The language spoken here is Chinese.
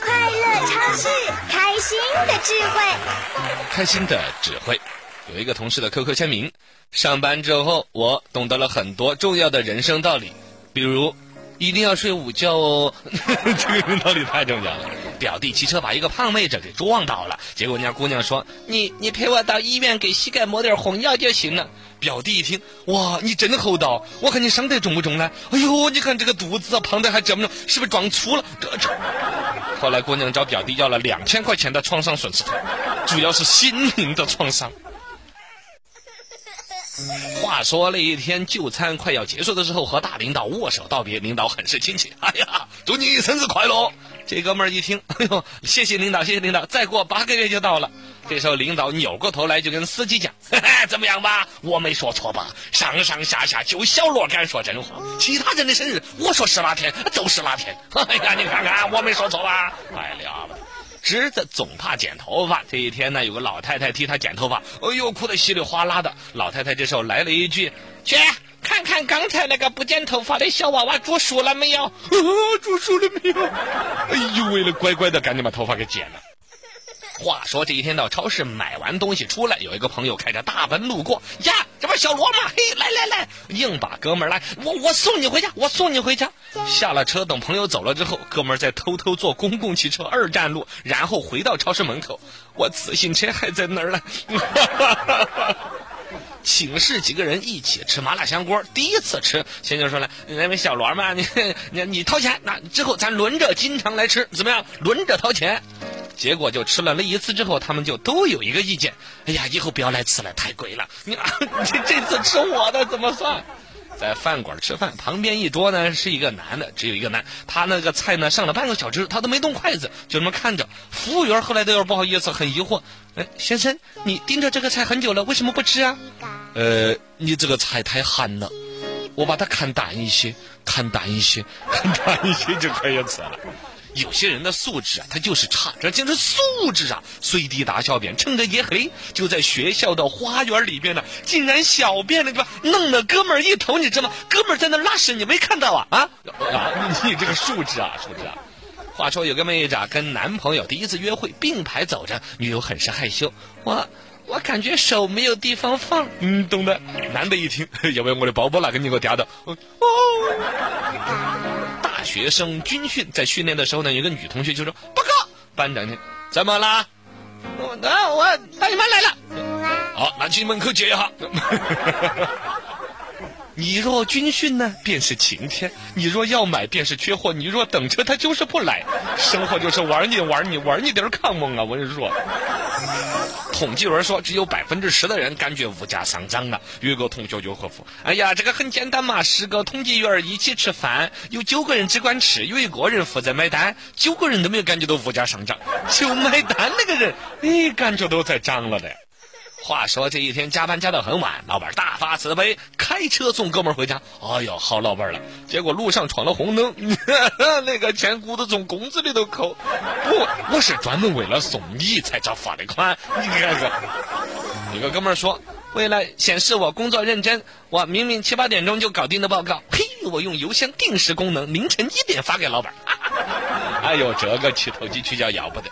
快乐超市，开心的智慧。开心的智慧，有一个同事的 QQ 签名。上班之后，我懂得了很多重要的人生道理，比如一定要睡午觉哦。这个道理太重要了。表弟骑车把一个胖妹子给撞倒了，结果人家姑娘说：“你你陪我到医院给膝盖抹点红药就行了。”表弟一听，哇，你真厚道！我看你伤得重不重呢？哎呦，你看这个肚子啊，胖的还这么重，是不是撞粗了？后来姑娘找表弟要了两千块钱的创伤损失费，主要是心灵的创伤。话说那一天就餐快要结束的时候，和大领导握手道别，领导很是亲切。哎呀，祝你生日快乐！这哥们儿一听，哎呦，谢谢领导，谢谢领导，再过八个月就到了。这时候领导扭过头来就跟司机讲：“怎么样吧？我没说错吧？上上下下就小罗敢说真话，其他人的生日我说是哪天就是哪天。哎呀，你看看我没说错吧？哎了！侄子总怕剪头发，这一天呢，有个老太太替他剪头发，哎呦，哭得稀里哗啦的。老太太这时候来了一句：“去看看刚才那个不剪头发的小娃娃煮熟了没有？煮熟了没有？哎呦，喂了乖乖的，赶紧把头发给剪了。”话说这一天到超市买完东西出来，有一个朋友开着大奔路过呀，这不是小罗吗？嘿，来来来，硬把哥们儿来，我我送你回家，我送你回家。下了车，等朋友走了之后，哥们儿再偷偷坐公共汽车二站路，然后回到超市门口，我自行车还在那儿呢。请示几个人一起吃麻辣香锅，第一次吃，先就说了，那位小罗嘛，你你你掏钱，那之后咱轮着经常来吃，怎么样？轮着掏钱。结果就吃了那一次之后，他们就都有一个意见，哎呀，以后不要来吃了，太贵了。你 你这次吃我的怎么算？在饭馆吃饭，旁边一桌呢是一个男的，只有一个男，他那个菜呢上了半个小时，他都没动筷子，就这么看着。服务员后来都有点不好意思，很疑惑，哎，先生，你盯着这个菜很久了，为什么不吃啊？呃，你这个菜太寒了，我把它砍淡一些，砍淡一些，砍淡一些就可以吃了。有些人的素质啊，他就是差，这就是素质啊！随地大小便，趁着夜黑，就在学校的花园里边呢，竟然小便了，对吧？弄得哥们儿一头，你知道吗？哥们儿在那拉屎，你没看到啊？啊！你这个素质啊，素质啊！话说有个妹子啊，跟男朋友第一次约会，并排走着，女友很是害羞，我我感觉手没有地方放，嗯，懂的。男的一听，要不要我的包包拿给你给我叼的？哦。学生军训在训练的时候呢，有个女同学就说：“报告班长，你怎么啦？我我大姨妈来了。好，那去门口接一下。你若军训呢，便是晴天；你若要买，便是缺货；你若等车，他就是不来。生活就是玩你玩你玩你点儿康梦啊！我跟你说。”统计员说，只有百分之十的人感觉物价上涨了。有个同学就回复：“哎呀，这个很简单嘛，十个统计员一起吃饭，有九个人只管吃，有一个人负责买单，九个人都没有感觉到物价上涨，就买单那个人，哎，感觉都在涨了的。”话说这一天加班加到很晚，老板大发慈悲，开车送哥们回家。哎呦，好老板了。结果路上闯了红灯，那个钱估得从工资里头扣。不，我是专门为了送你才找罚的款。你看看，有个哥们说，为了显示我工作认真，我明明七八点钟就搞定的报告，嘿，我用邮箱定时功能，凌晨一点发给老板。哎呦，这个去投机取巧要不得。